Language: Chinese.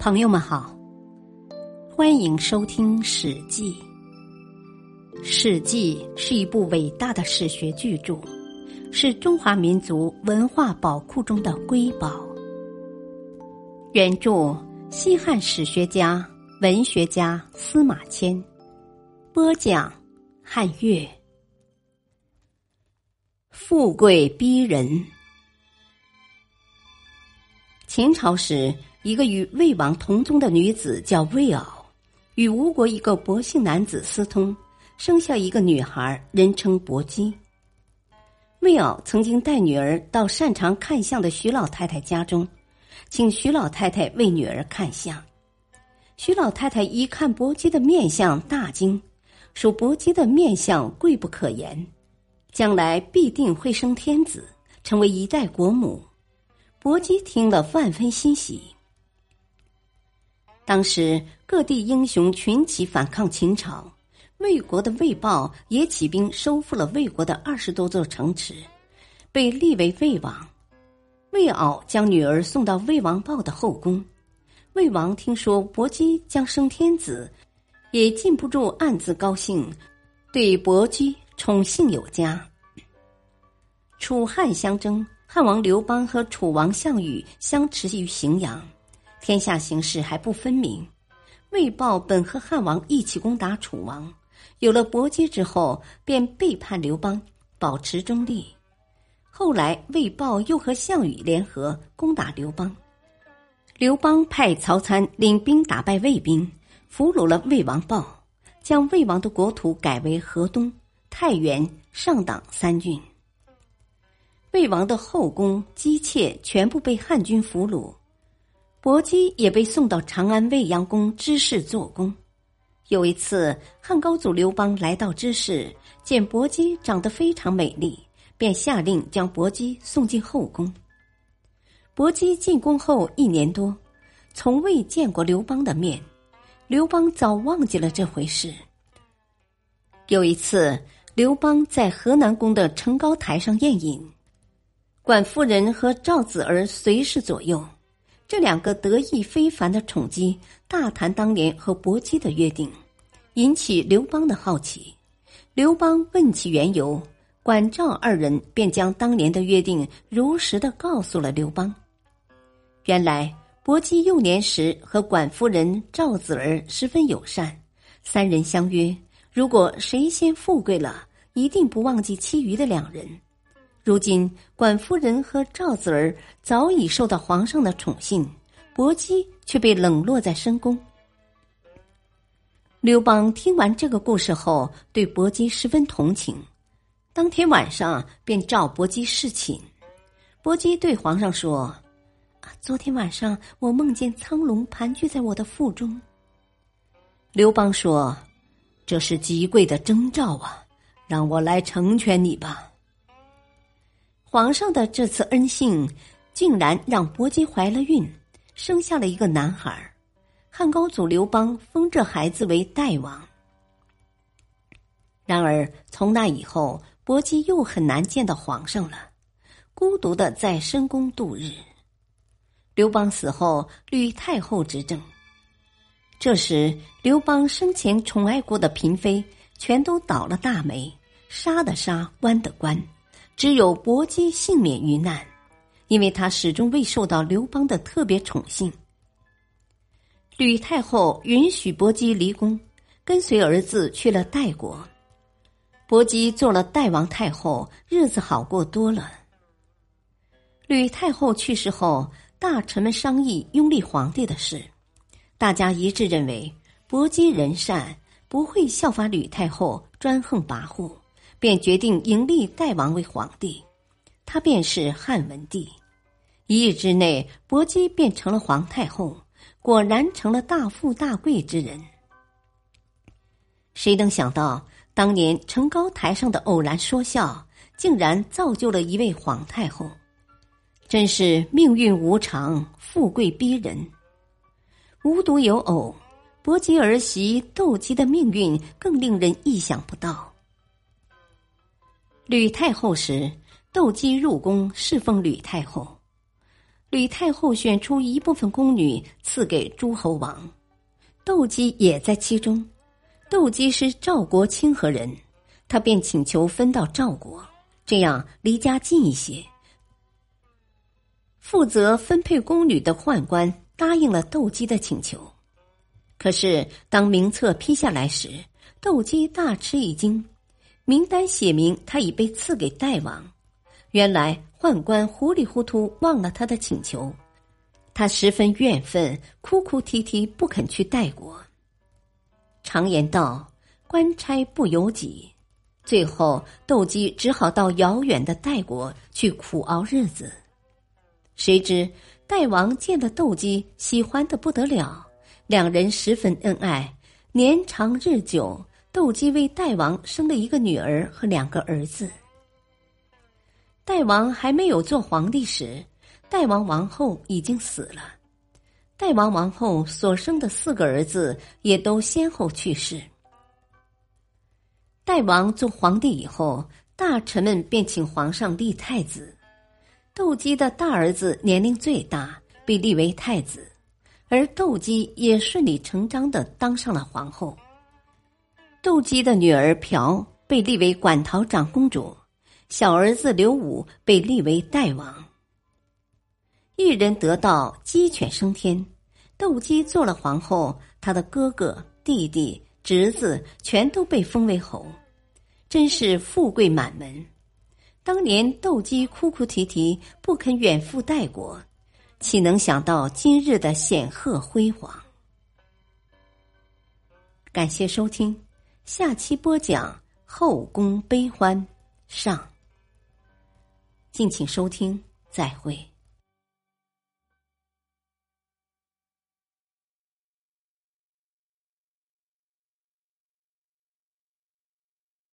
朋友们好，欢迎收听《史记》。《史记》是一部伟大的史学巨著，是中华民族文化宝库中的瑰宝。原著：西汉史学家、文学家司马迁。播讲：汉乐。富贵逼人。秦朝时。一个与魏王同宗的女子叫魏媪，与吴国一个薄姓男子私通，生下一个女孩，人称薄姬。魏媪曾经带女儿到擅长看相的徐老太太家中，请徐老太太为女儿看相。徐老太太一看薄姬的面相，大惊，说：“薄姬的面相贵不可言，将来必定会生天子，成为一代国母。”薄姬听了，万分欣喜。当时各地英雄群起反抗秦朝，魏国的魏豹也起兵收复了魏国的二十多座城池，被立为魏王。魏敖将女儿送到魏王豹的后宫，魏王听说薄姬将生天子，也禁不住暗自高兴，对薄姬宠幸有加。楚汉相争，汉王刘邦和楚王项羽相持于荥阳。天下形势还不分明，魏豹本和汉王一起攻打楚王，有了薄姬之后，便背叛刘邦，保持中立。后来魏豹又和项羽联合攻打刘邦，刘邦派曹参领兵打败魏兵，俘虏了魏王豹，将魏王的国土改为河东、太原、上党三郡。魏王的后宫姬妾全部被汉军俘虏。薄姬也被送到长安未央宫知事做工。有一次，汉高祖刘邦来到知事，见薄姬长得非常美丽，便下令将薄姬送进后宫。薄姬进宫后一年多，从未见过刘邦的面，刘邦早忘记了这回事。有一次，刘邦在河南宫的城高台上宴饮，管夫人和赵子儿随侍左右。这两个得意非凡的宠姬大谈当年和薄姬的约定，引起刘邦的好奇。刘邦问其缘由，管赵二人便将当年的约定如实的告诉了刘邦。原来薄姬幼年时和管夫人赵子儿十分友善，三人相约，如果谁先富贵了，一定不忘记其余的两人。如今，管夫人和赵子儿早已受到皇上的宠幸，薄姬却被冷落在深宫。刘邦听完这个故事后，对薄姬十分同情，当天晚上便召薄姬侍寝。薄姬对皇上说：“昨天晚上我梦见苍龙盘踞在我的腹中。”刘邦说：“这是极贵的征兆啊，让我来成全你吧。”皇上的这次恩幸，竟然让薄姬怀了孕，生下了一个男孩汉高祖刘邦封这孩子为代王。然而从那以后，薄姬又很难见到皇上了，孤独的在深宫度日。刘邦死后，吕太后执政。这时，刘邦生前宠爱过的嫔妃全都倒了大霉，杀的杀，关的关。只有薄姬幸免于难，因为他始终未受到刘邦的特别宠幸。吕太后允许薄姬离宫，跟随儿子去了代国。薄姬做了代王太后，日子好过多了。吕太后去世后，大臣们商议拥立皇帝的事，大家一致认为薄姬仁善，不会效法吕太后专横跋扈。便决定迎立代王为皇帝，他便是汉文帝。一日之内，薄姬便成了皇太后，果然成了大富大贵之人。谁能想到，当年城高台上的偶然说笑，竟然造就了一位皇太后？真是命运无常，富贵逼人。无独有偶，薄姬儿媳窦姬的命运更令人意想不到。吕太后时，窦姬入宫侍奉吕太后。吕太后选出一部分宫女赐给诸侯王，窦姬也在其中。窦姬是赵国清河人，他便请求分到赵国，这样离家近一些。负责分配宫女的宦官答应了窦姬的请求，可是当名册批下来时，窦姬大吃一惊，名单写明他已被赐给代王。原来宦官糊里糊涂忘了他的请求，他十分怨愤，哭哭啼啼不肯去代国。常言道：“官差不由己。”最后，窦姬只好到遥远的代国去苦熬日子。谁知代王见了窦姬，喜欢的不得了，两人十分恩爱，年长日久。窦姬为代王生了一个女儿和两个儿子。代王还没有做皇帝时，代王王后已经死了。代王王后所生的四个儿子也都先后去世。代王做皇帝以后，大臣们便请皇上立太子。窦姬的大儿子年龄最大，被立为太子，而窦姬也顺理成章的当上了皇后。窦姬的女儿朴被立为馆陶长公主。小儿子刘武被立为代王，一人得道鸡犬升天。窦姬做了皇后，他的哥哥、弟弟、侄子全都被封为侯，真是富贵满门。当年窦姬哭哭啼啼不肯远赴代国，岂能想到今日的显赫辉煌？感谢收听，下期播讲《后宫悲欢》上。敬请收听，再会。